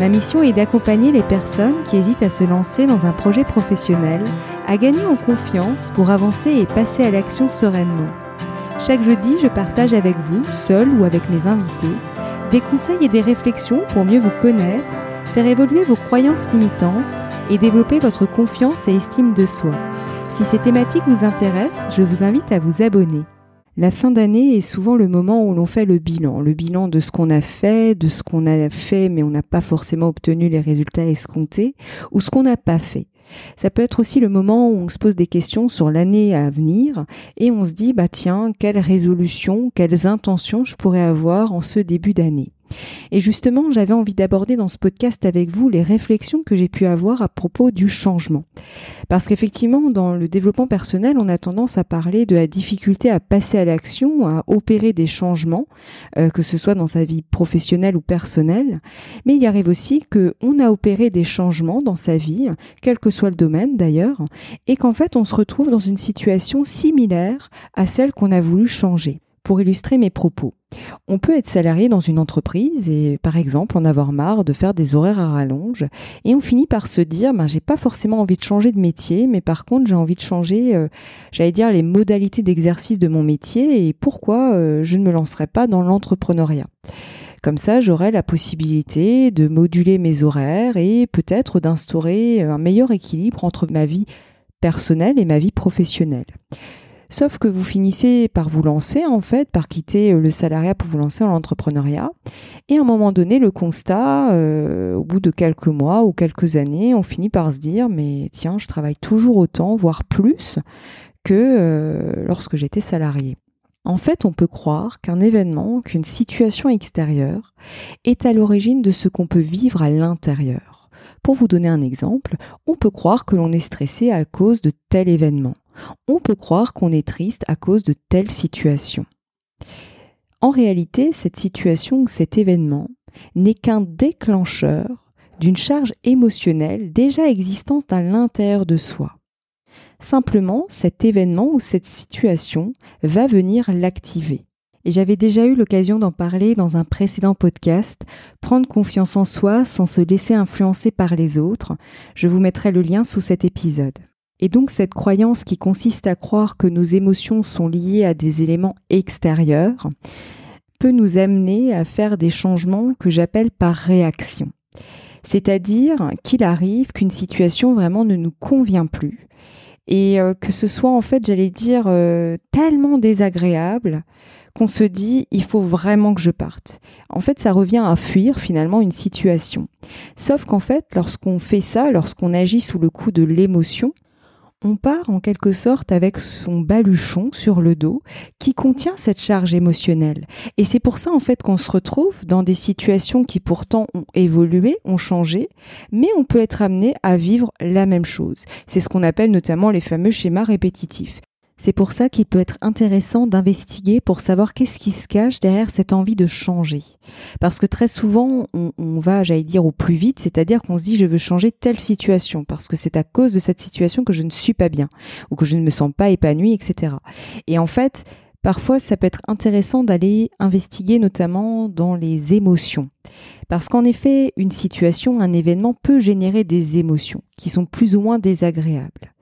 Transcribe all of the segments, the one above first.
Ma mission est d'accompagner les personnes qui hésitent à se lancer dans un projet professionnel, à gagner en confiance pour avancer et passer à l'action sereinement. Chaque jeudi, je partage avec vous, seul ou avec mes invités, des conseils et des réflexions pour mieux vous connaître, faire évoluer vos croyances limitantes et développer votre confiance et estime de soi. Si ces thématiques vous intéressent, je vous invite à vous abonner. La fin d'année est souvent le moment où l'on fait le bilan, le bilan de ce qu'on a fait, de ce qu'on a fait mais on n'a pas forcément obtenu les résultats escomptés, ou ce qu'on n'a pas fait. Ça peut être aussi le moment où on se pose des questions sur l'année à venir et on se dit bah tiens, quelles résolutions, quelles intentions je pourrais avoir en ce début d'année. Et justement, j'avais envie d'aborder dans ce podcast avec vous les réflexions que j'ai pu avoir à propos du changement. Parce qu'effectivement, dans le développement personnel, on a tendance à parler de la difficulté à passer à l'action, à opérer des changements, euh, que ce soit dans sa vie professionnelle ou personnelle. Mais il arrive aussi qu'on a opéré des changements dans sa vie, quel que soit le domaine d'ailleurs, et qu'en fait, on se retrouve dans une situation similaire à celle qu'on a voulu changer pour illustrer mes propos. On peut être salarié dans une entreprise et par exemple en avoir marre de faire des horaires à rallonge et on finit par se dire ben j'ai pas forcément envie de changer de métier mais par contre j'ai envie de changer euh, j'allais dire les modalités d'exercice de mon métier et pourquoi euh, je ne me lancerai pas dans l'entrepreneuriat. Comme ça, j'aurai la possibilité de moduler mes horaires et peut-être d'instaurer un meilleur équilibre entre ma vie personnelle et ma vie professionnelle. Sauf que vous finissez par vous lancer, en fait, par quitter euh, le salariat pour vous lancer dans l'entrepreneuriat. Et à un moment donné, le constat, euh, au bout de quelques mois ou quelques années, on finit par se dire, mais tiens, je travaille toujours autant, voire plus, que euh, lorsque j'étais salarié. En fait, on peut croire qu'un événement, qu'une situation extérieure est à l'origine de ce qu'on peut vivre à l'intérieur. Pour vous donner un exemple, on peut croire que l'on est stressé à cause de tel événement on peut croire qu'on est triste à cause de telle situation. En réalité, cette situation ou cet événement n'est qu'un déclencheur d'une charge émotionnelle déjà existante à l'intérieur de soi. Simplement, cet événement ou cette situation va venir l'activer. Et j'avais déjà eu l'occasion d'en parler dans un précédent podcast, Prendre confiance en soi sans se laisser influencer par les autres. Je vous mettrai le lien sous cet épisode. Et donc cette croyance qui consiste à croire que nos émotions sont liées à des éléments extérieurs peut nous amener à faire des changements que j'appelle par réaction. C'est-à-dire qu'il arrive qu'une situation vraiment ne nous convient plus et euh, que ce soit en fait, j'allais dire, euh, tellement désagréable qu'on se dit il faut vraiment que je parte. En fait, ça revient à fuir finalement une situation. Sauf qu'en fait, lorsqu'on fait ça, lorsqu'on agit sous le coup de l'émotion, on part en quelque sorte avec son baluchon sur le dos qui contient cette charge émotionnelle. Et c'est pour ça en fait qu'on se retrouve dans des situations qui pourtant ont évolué, ont changé, mais on peut être amené à vivre la même chose. C'est ce qu'on appelle notamment les fameux schémas répétitifs. C'est pour ça qu'il peut être intéressant d'investiguer pour savoir qu'est-ce qui se cache derrière cette envie de changer. Parce que très souvent, on, va, j'allais dire, au plus vite, c'est-à-dire qu'on se dit je veux changer telle situation, parce que c'est à cause de cette situation que je ne suis pas bien, ou que je ne me sens pas épanouie, etc. Et en fait, Parfois, ça peut être intéressant d'aller investiguer notamment dans les émotions. Parce qu'en effet, une situation, un événement peut générer des émotions qui sont plus ou moins désagréables.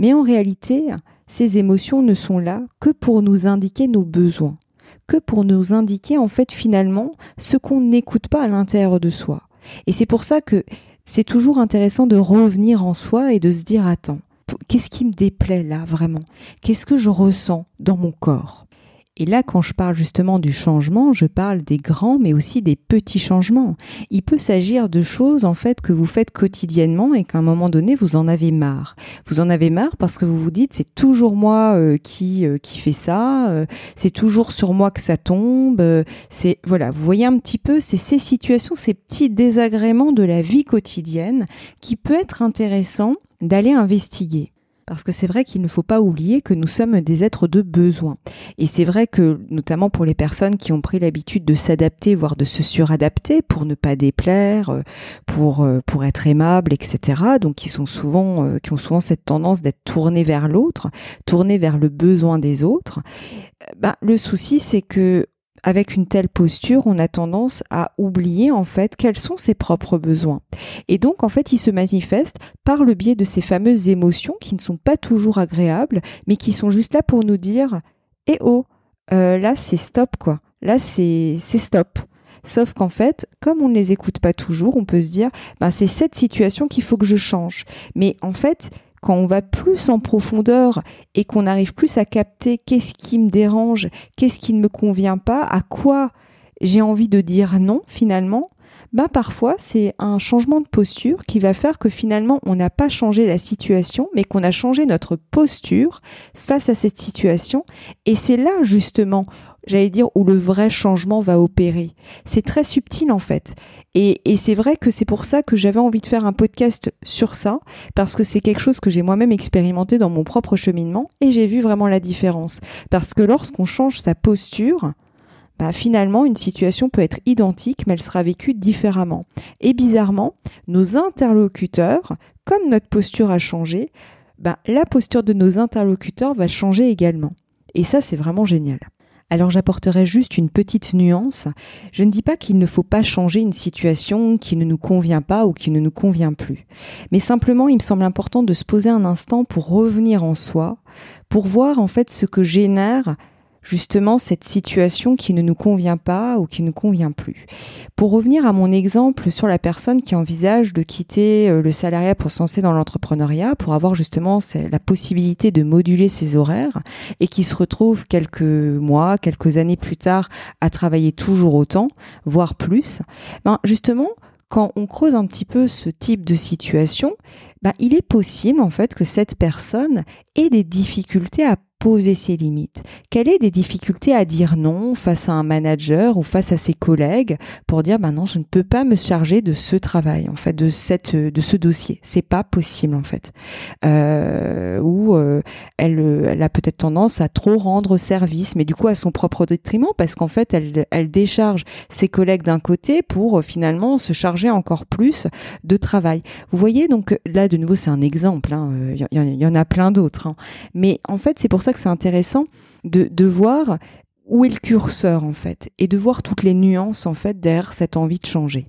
Mais en réalité, ces émotions ne sont là que pour nous indiquer nos besoins, que pour nous indiquer en fait finalement ce qu'on n'écoute pas à l'intérieur de soi. Et c'est pour ça que c'est toujours intéressant de revenir en soi et de se dire attends, qu'est-ce qui me déplaît là vraiment? Qu'est-ce que je ressens dans mon corps? Et là, quand je parle justement du changement, je parle des grands, mais aussi des petits changements. Il peut s'agir de choses, en fait, que vous faites quotidiennement et qu'à un moment donné, vous en avez marre. Vous en avez marre parce que vous vous dites, c'est toujours moi euh, qui, euh, qui fait ça, euh, c'est toujours sur moi que ça tombe. c'est, voilà, vous voyez un petit peu, c'est ces situations, ces petits désagréments de la vie quotidienne qui peut être intéressant d'aller investiguer. Parce que c'est vrai qu'il ne faut pas oublier que nous sommes des êtres de besoin. Et c'est vrai que, notamment pour les personnes qui ont pris l'habitude de s'adapter, voire de se suradapter pour ne pas déplaire, euh, pour, euh, pour être aimable, etc. Donc, qui sont souvent, euh, qui ont souvent cette tendance d'être tournés vers l'autre, tournés vers le besoin des autres. Ben, le souci, c'est que avec une telle posture, on a tendance à oublier en fait quels sont ses propres besoins. Et donc en fait, il se manifeste par le biais de ces fameuses émotions qui ne sont pas toujours agréables, mais qui sont juste là pour nous dire "Eh oh, euh, là c'est stop quoi. Là c'est stop." Sauf qu'en fait, comme on ne les écoute pas toujours, on peut se dire, ben, c'est cette situation qu'il faut que je change. Mais en fait, quand on va plus en profondeur et qu'on arrive plus à capter qu'est-ce qui me dérange, qu'est-ce qui ne me convient pas, à quoi j'ai envie de dire non finalement, ben parfois c'est un changement de posture qui va faire que finalement on n'a pas changé la situation, mais qu'on a changé notre posture face à cette situation. Et c'est là justement j'allais dire, où le vrai changement va opérer. C'est très subtil en fait. Et, c'est vrai que c'est pour ça que j'avais envie de faire un podcast sur ça, parce que c'est quelque chose que j'ai moi-même expérimenté dans mon propre cheminement, et j'ai vu vraiment la différence. Parce que lorsqu'on change sa posture, bah, finalement, une situation peut être identique, mais elle sera vécue différemment. Et bizarrement, nos interlocuteurs, comme notre posture a changé, bah, la posture de nos interlocuteurs va changer également. Et ça, c'est vraiment génial. Alors j'apporterai juste une petite nuance. Je ne dis pas qu'il ne faut pas changer une situation qui ne nous convient pas ou qui ne nous convient plus. Mais simplement, il me semble important de se poser un instant pour revenir en soi, pour voir en fait ce que génère justement cette situation qui ne nous convient pas ou qui ne convient plus. Pour revenir à mon exemple sur la personne qui envisage de quitter euh, le salariat pour se lancer dans l'entrepreneuriat, pour avoir justement la possibilité de moduler ses horaires et qui se retrouve quelques mois, quelques années plus tard à travailler toujours autant, voire plus, ben justement, quand on creuse un petit peu ce type de situation, ben, il est possible en fait que cette personne ait des difficultés à poser ses limites Quelles est des difficultés à dire non face à un manager ou face à ses collègues pour dire ben non, je ne peux pas me charger de ce travail en fait, de cette de ce dossier? C'est pas possible en fait. Euh, ou euh, elle, elle a peut-être tendance à trop rendre service, mais du coup à son propre détriment parce qu'en fait elle, elle décharge ses collègues d'un côté pour euh, finalement se charger encore plus de travail. Vous voyez donc là de nouveau c'est un exemple. Hein, il y, y, en a plein d'autres. Hein. Mais en fait c'est pour que c'est intéressant de, de voir où est le curseur en fait et de voir toutes les nuances en fait derrière cette envie de changer.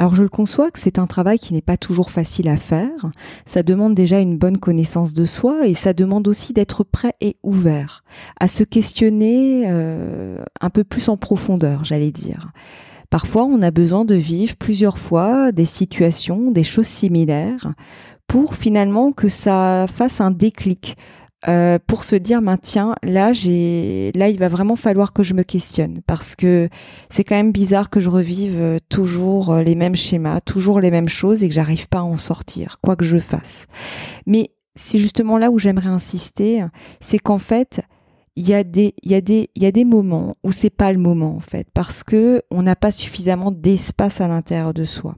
Alors je le conçois que c'est un travail qui n'est pas toujours facile à faire, ça demande déjà une bonne connaissance de soi et ça demande aussi d'être prêt et ouvert à se questionner euh, un peu plus en profondeur, j'allais dire. Parfois on a besoin de vivre plusieurs fois des situations, des choses similaires pour finalement que ça fasse un déclic, euh, pour se dire ben tiens là j'ai là il va vraiment falloir que je me questionne parce que c'est quand même bizarre que je revive euh, toujours euh, les mêmes schémas toujours les mêmes choses et que j'arrive pas à en sortir quoi que je fasse. Mais c'est justement là où j'aimerais insister c'est qu'en fait il y a des il y a des il y a des moments où c'est pas le moment en fait parce que on n'a pas suffisamment d'espace à l'intérieur de soi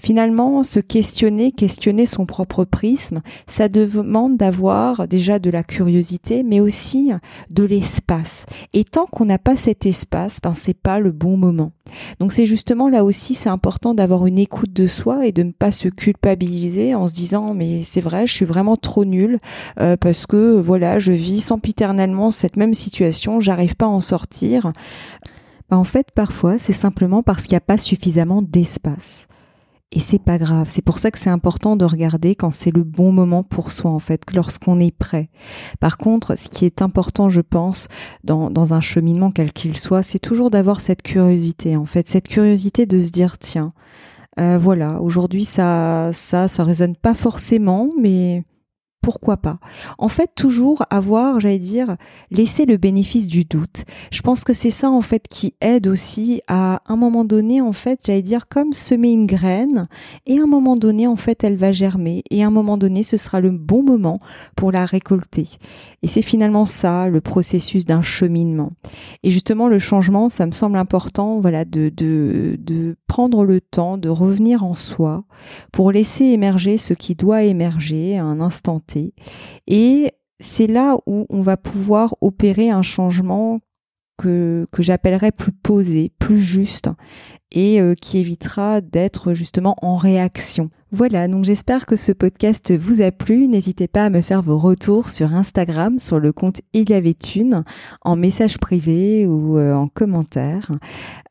Finalement, se questionner, questionner son propre prisme, ça demande d'avoir déjà de la curiosité, mais aussi de l'espace. Et tant qu'on n'a pas cet espace, ben c'est pas le bon moment. Donc c'est justement là aussi, c'est important d'avoir une écoute de soi et de ne pas se culpabiliser en se disant mais c'est vrai, je suis vraiment trop nul euh, parce que voilà, je vis sempiternellement cette même situation, j'arrive pas à en sortir. Ben, en fait, parfois, c'est simplement parce qu'il n'y a pas suffisamment d'espace. Et c'est pas grave. C'est pour ça que c'est important de regarder quand c'est le bon moment pour soi, en fait, lorsqu'on est prêt. Par contre, ce qui est important, je pense, dans, dans un cheminement quel qu'il soit, c'est toujours d'avoir cette curiosité, en fait, cette curiosité de se dire, tiens, euh, voilà, aujourd'hui ça, ça, ça résonne pas forcément, mais pourquoi pas En fait, toujours avoir, j'allais dire, laisser le bénéfice du doute. Je pense que c'est ça en fait qui aide aussi à un moment donné, en fait, j'allais dire comme semer une graine et à un moment donné, en fait, elle va germer et à un moment donné, ce sera le bon moment pour la récolter. Et c'est finalement ça le processus d'un cheminement. Et justement, le changement, ça me semble important, voilà, de, prendre le temps de revenir en soi pour laisser émerger ce qui doit émerger à un instant. Et c'est là où on va pouvoir opérer un changement que, que j'appellerais plus posé, plus juste et euh, qui évitera d'être justement en réaction. Voilà, donc j'espère que ce podcast vous a plu. N'hésitez pas à me faire vos retours sur Instagram, sur le compte Il y avait une, en message privé ou euh, en commentaire.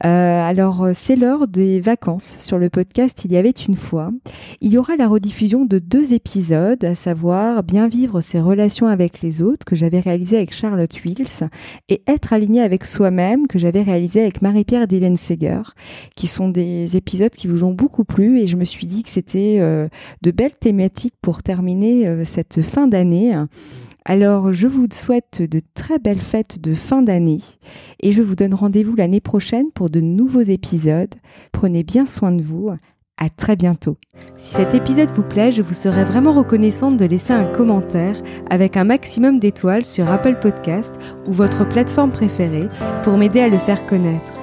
Euh, alors, c'est l'heure des vacances sur le podcast Il y avait une fois. Il y aura la rediffusion de deux épisodes, à savoir Bien vivre ses relations avec les autres, que j'avais réalisé avec Charlotte Wills, et Être aligné avec soi-même, que j'avais réalisé avec Marie-Pierre Dylan Seger, qui sont des épisodes qui vous ont beaucoup plu, et je me suis dit que c'était euh, de belles thématiques pour terminer euh, cette fin d'année. Alors, je vous souhaite de très belles fêtes de fin d'année et je vous donne rendez-vous l'année prochaine pour de nouveaux épisodes. Prenez bien soin de vous. À très bientôt. Si cet épisode vous plaît, je vous serais vraiment reconnaissante de laisser un commentaire avec un maximum d'étoiles sur Apple Podcast ou votre plateforme préférée pour m'aider à le faire connaître.